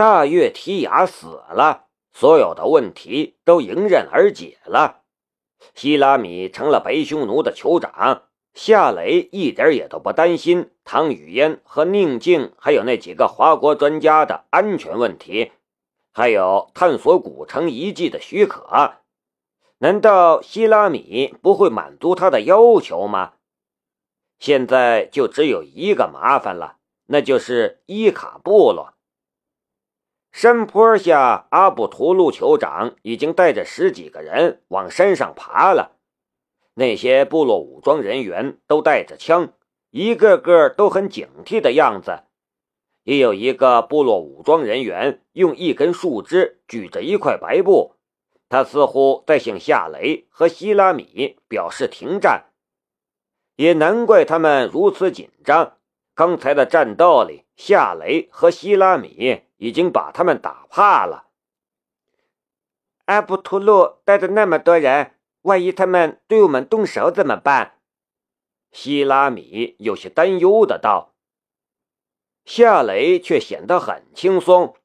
大月提雅死了，所有的问题都迎刃而解了。希拉米成了白匈奴的酋长，夏雷一点也都不担心唐雨嫣和宁静，还有那几个华国专家的安全问题，还有探索古城遗迹的许可。难道希拉米不会满足他的要求吗？现在就只有一个麻烦了，那就是伊卡部落。山坡下，阿布图路酋长已经带着十几个人往山上爬了。那些部落武装人员都带着枪，一个个都很警惕的样子。也有一个部落武装人员用一根树枝举着一块白布，他似乎在向夏雷和希拉米表示停战。也难怪他们如此紧张。刚才的战斗里，夏雷和希拉米。已经把他们打怕了。阿布图鲁带着那么多人，万一他们对我们动手怎么办？希拉米有些担忧的道。夏雷却显得很轻松。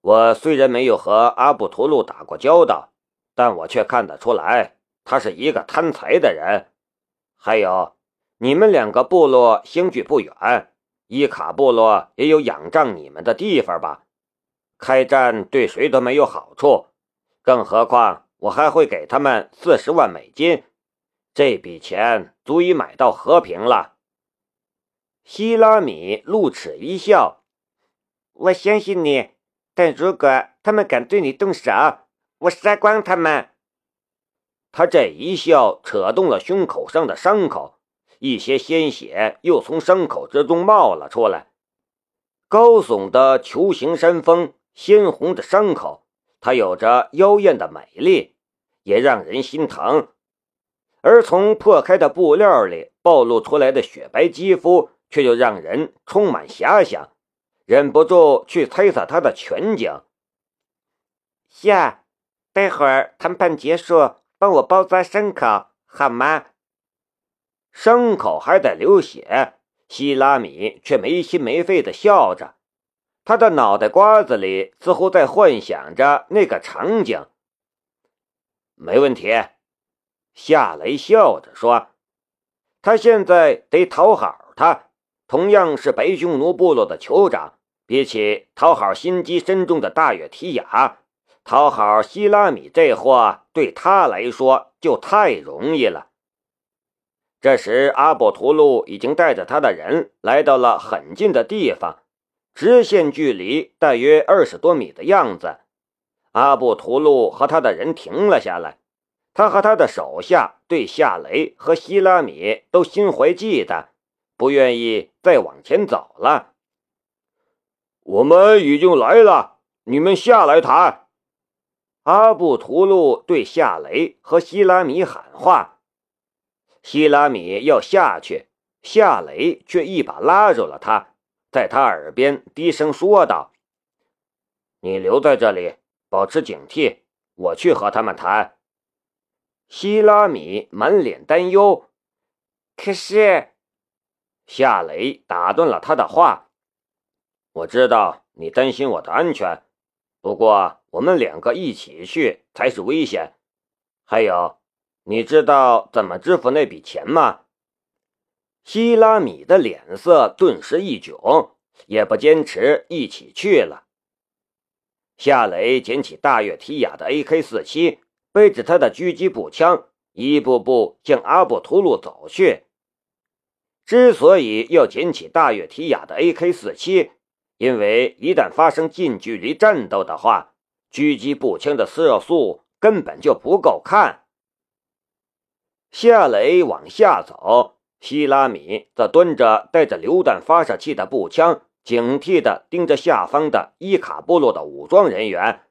我虽然没有和阿布图鲁打过交道，但我却看得出来，他是一个贪财的人。还有，你们两个部落相距不远。伊卡部落也有仰仗你们的地方吧？开战对谁都没有好处，更何况我还会给他们四十万美金，这笔钱足以买到和平了。希拉米露齿一笑：“我相信你，但如果他们敢对你动手，我杀光他们。”他这一笑扯动了胸口上的伤口。一些鲜血又从伤口之中冒了出来，高耸的球形山峰，鲜红的伤口，它有着妖艳的美丽，也让人心疼。而从破开的布料里暴露出来的雪白肌肤，却又让人充满遐想，忍不住去猜测它的全景。下，待会儿谈判结束，帮我包扎伤口好吗？伤口还在流血，希拉米却没心没肺的笑着，他的脑袋瓜子里似乎在幻想着那个场景。没问题，夏雷笑着说：“他现在得讨好他，同样是白匈奴部落的酋长，比起讨好心机深重的大月提亚，讨好希拉米这货对他来说就太容易了。”这时，阿布图路已经带着他的人来到了很近的地方，直线距离大约二十多米的样子。阿布图路和他的人停了下来，他和他的手下对夏雷和希拉米都心怀忌惮，不愿意再往前走了。我们已经来了，你们下来谈。阿布图路对夏雷和希拉米喊话。希拉米要下去，夏雷却一把拉住了他，在他耳边低声说道：“你留在这里，保持警惕，我去和他们谈。”希拉米满脸担忧。可是，夏雷打断了他的话：“我知道你担心我的安全，不过我们两个一起去才是危险。还有。”你知道怎么支付那笔钱吗？希拉米的脸色顿时一窘，也不坚持一起去了。夏雷捡起大月提亚的 AK-47，背着他的狙击步枪，一步步向阿布图路走去。之所以要捡起大月提亚的 AK-47，因为一旦发生近距离战斗的话，狙击步枪的射速根本就不够看。夏雷往下走，希拉米则端着带着榴弹发射器的步枪，警惕地盯着下方的伊卡部落的武装人员，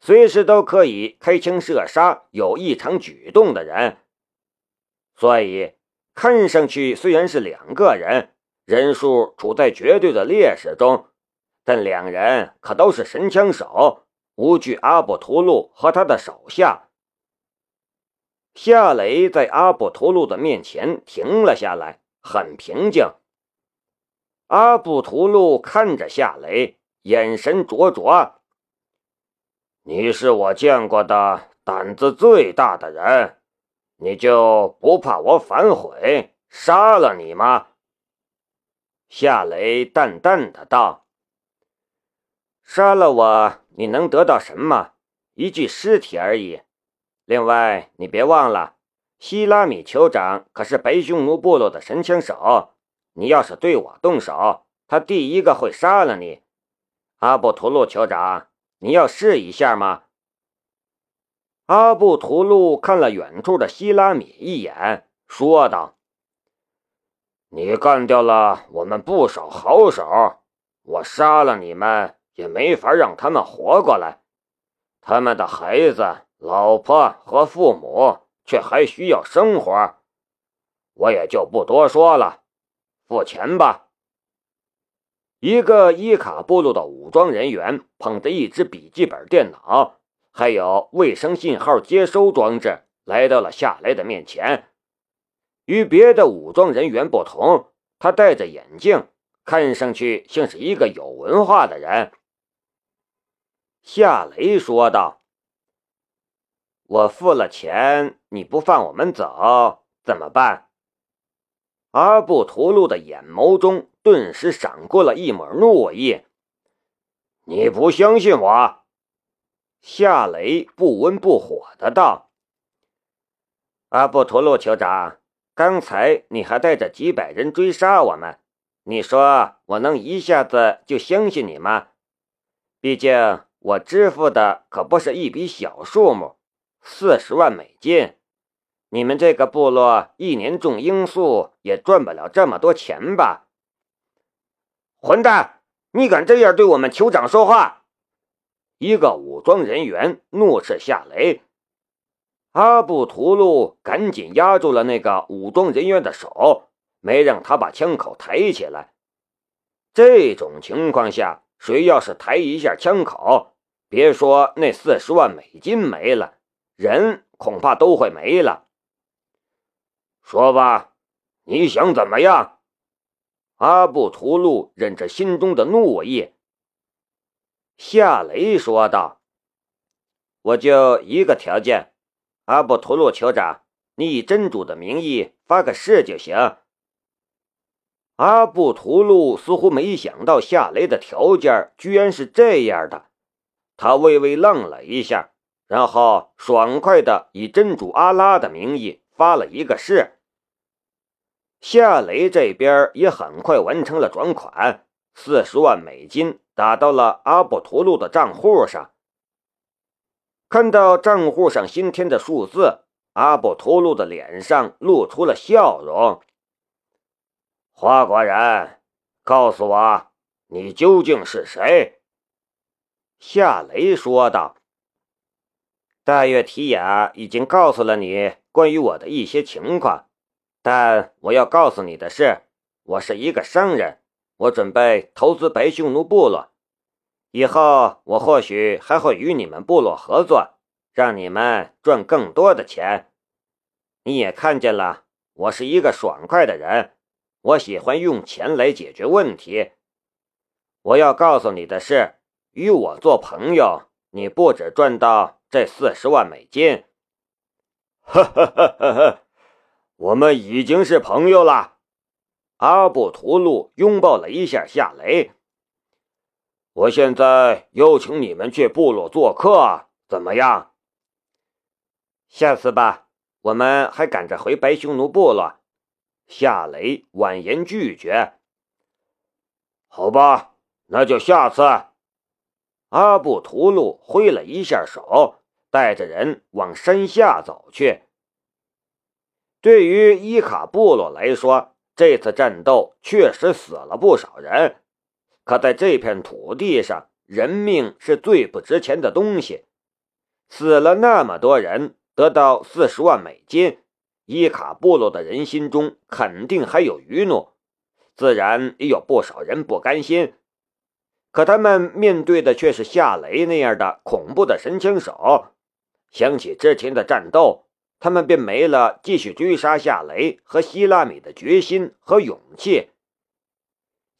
随时都可以开枪射杀有异常举动的人。所以，看上去虽然是两个人，人数处在绝对的劣势中，但两人可都是神枪手，无惧阿布图路和他的手下。夏雷在阿布图路的面前停了下来，很平静。阿布图路看着夏雷，眼神灼灼。你是我见过的胆子最大的人，你就不怕我反悔杀了你吗？夏雷淡淡的道：“杀了我，你能得到什么？一具尸体而已。另外，你别忘了，希拉米酋长可是白匈奴部落的神枪手。你要是对我动手，他第一个会杀了你。阿布图鲁酋长，你要试一下吗？”阿布图鲁看了远处的希拉米一眼，说道。你干掉了我们不少好手，我杀了你们也没法让他们活过来。他们的孩子、老婆和父母却还需要生活，我也就不多说了。付钱吧。一个伊卡部落的武装人员捧着一只笔记本电脑，还有卫生信号接收装置，来到了夏雷的面前。与别的武装人员不同，他戴着眼镜，看上去像是一个有文化的人。夏雷说道：“我付了钱，你不放我们走怎么办？”阿布图鲁的眼眸中顿时闪过了一抹怒意。“你不相信我？”夏雷不温不火的道。“阿布图鲁酋长。”刚才你还带着几百人追杀我们，你说我能一下子就相信你吗？毕竟我支付的可不是一笔小数目，四十万美金。你们这个部落一年种罂粟也赚不了这么多钱吧？混蛋！你敢这样对我们酋长说话？一个武装人员怒斥夏雷。阿布图鲁赶紧压住了那个武装人员的手，没让他把枪口抬起来。这种情况下，谁要是抬一下枪口，别说那四十万美金没了，人恐怕都会没了。说吧，你想怎么样？阿布图鲁忍着心中的怒意，夏雷说道：“我就一个条件。”阿布图鲁酋长，你以真主的名义发个誓就行。阿布图鲁似乎没想到夏雷的条件居然是这样的，他微微愣了一下，然后爽快的以真主阿拉的名义发了一个誓。夏雷这边也很快完成了转款，四十万美金打到了阿布图路的账户上。看到账户上新添的数字，阿布图路的脸上露出了笑容。花果人，告诉我，你究竟是谁？夏雷说道。大月提亚已经告诉了你关于我的一些情况，但我要告诉你的是，我是一个商人，我准备投资白匈奴部落。以后我或许还会与你们部落合作，让你们赚更多的钱。你也看见了，我是一个爽快的人，我喜欢用钱来解决问题。我要告诉你的是，与我做朋友，你不止赚到这四十万美金。哈哈哈哈哈！我们已经是朋友了。阿布图鲁拥抱了一下夏雷。我现在邀请你们去部落做客，怎么样？下次吧，我们还赶着回白匈奴部落。夏雷婉言拒绝。好吧，那就下次。阿布图鲁挥了一下手，带着人往山下走去。对于伊卡部落来说，这次战斗确实死了不少人。可在这片土地上，人命是最不值钱的东西。死了那么多人，得到四十万美金，伊卡部落的人心中肯定还有余怒，自然也有不少人不甘心。可他们面对的却是夏雷那样的恐怖的神枪手。想起之前的战斗，他们便没了继续追杀夏雷和希拉米的决心和勇气。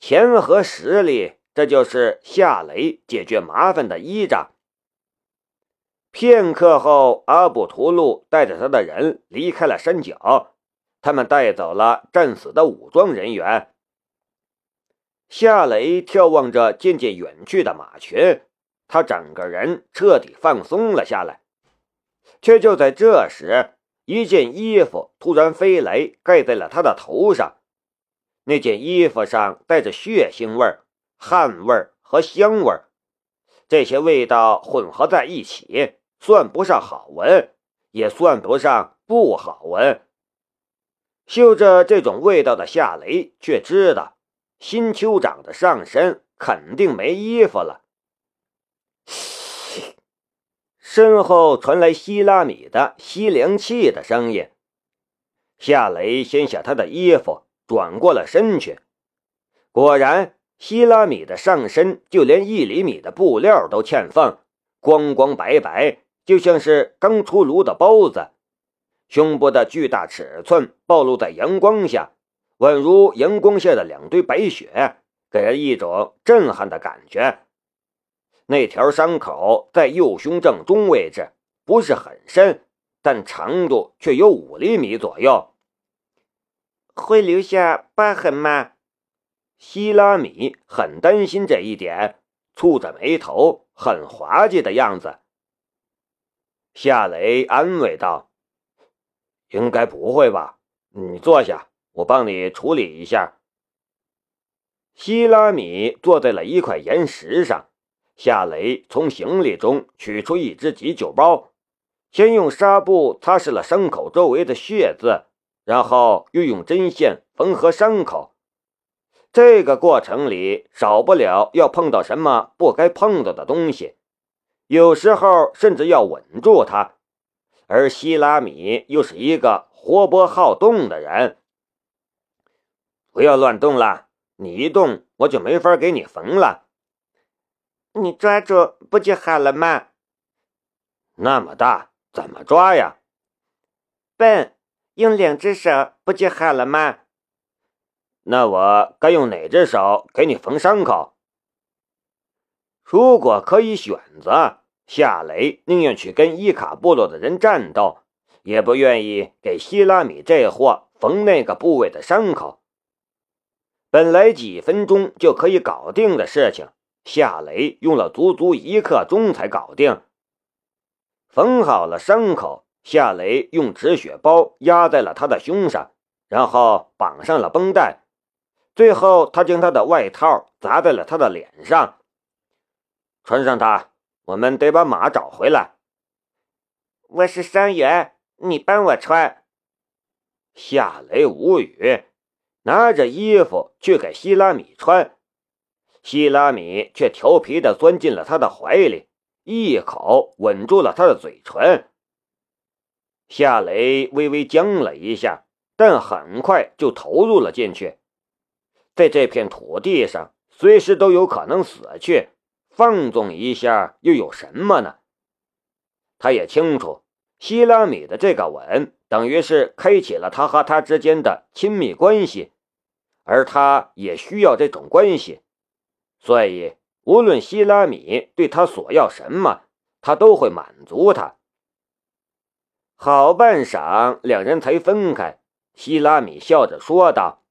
钱和实力这就是夏雷解决麻烦的依仗。片刻后，阿布图路带着他的人离开了山脚，他们带走了战死的武装人员。夏雷眺望着渐渐远去的马群，他整个人彻底放松了下来。却就在这时，一件衣服突然飞来，盖在了他的头上。那件衣服上带着血腥味、汗味和香味，这些味道混合在一起。算不上好闻，也算不上不好闻。嗅着这种味道的夏雷却知道，新酋长的上身肯定没衣服了。身后传来希拉米的吸凉气的声音。夏雷掀下他的衣服，转过了身去。果然，希拉米的上身就连一厘米的布料都欠放，光光白白。就像是刚出炉的包子，胸部的巨大尺寸暴露在阳光下，宛如阳光下的两堆白雪，给人一种震撼的感觉。那条伤口在右胸正中位置，不是很深，但长度却有五厘米左右。会留下疤痕吗？希拉米很担心这一点，蹙着眉头，很滑稽的样子。夏雷安慰道：“应该不会吧？你坐下，我帮你处理一下。”希拉米坐在了一块岩石上。夏雷从行李中取出一只急救包，先用纱布擦拭了伤口周围的血渍，然后又用针线缝合伤口。这个过程里少不了要碰到什么不该碰到的东西。有时候甚至要稳住他，而希拉米又是一个活泼好动的人。不要乱动了，你一动我就没法给你缝了。你抓住不就好了吗？那么大，怎么抓呀？笨，用两只手不就好了吗？那我该用哪只手给你缝伤口？如果可以选择，夏雷宁愿去跟伊卡部落的人战斗，也不愿意给希拉米这货缝那个部位的伤口。本来几分钟就可以搞定的事情，夏雷用了足足一刻钟才搞定。缝好了伤口，夏雷用止血包压在了他的胸上，然后绑上了绷带，最后他将他的外套砸在了他的脸上。穿上它，我们得把马找回来。我是伤员，你帮我穿。夏雷无语，拿着衣服去给希拉米穿，希拉米却调皮的钻进了他的怀里，一口吻住了他的嘴唇。夏雷微微僵了一下，但很快就投入了进去。在这片土地上，随时都有可能死去。放纵一下又有什么呢？他也清楚，希拉米的这个吻等于是开启了他和他之间的亲密关系，而他也需要这种关系，所以无论希拉米对他索要什么，他都会满足他。好半晌，两人才分开。希拉米笑着说道：“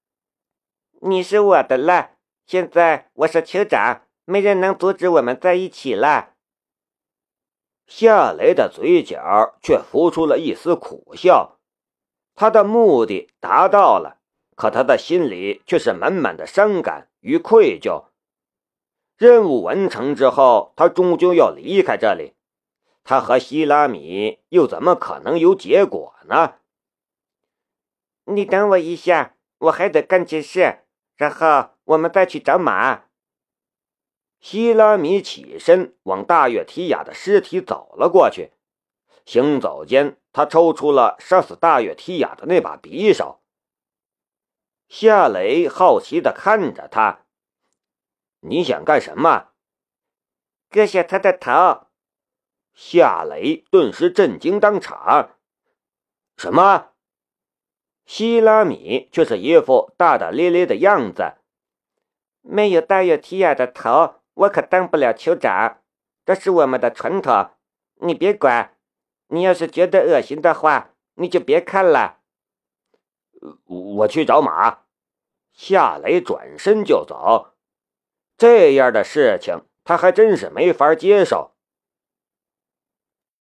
你是我的了，现在我是酋长。”没人能阻止我们在一起了。夏雷的嘴角却浮出了一丝苦笑，他的目的达到了，可他的心里却是满满的伤感与愧疚。任务完成之后，他终究要离开这里，他和希拉米又怎么可能有结果呢？你等我一下，我还得干件事，然后我们再去找马。希拉米起身往大月提亚的尸体走了过去，行走间，他抽出了杀死大月提亚的那把匕首。夏雷好奇地看着他：“你想干什么？”割下他的头。夏雷顿时震惊当场：“什么？”希拉米却是一副大大咧咧的样子。没有大有提亚的头，我可当不了酋长。这是我们的传统，你别管。你要是觉得恶心的话，你就别看了。我去找马。夏雷转身就走。这样的事情他还真是没法接受。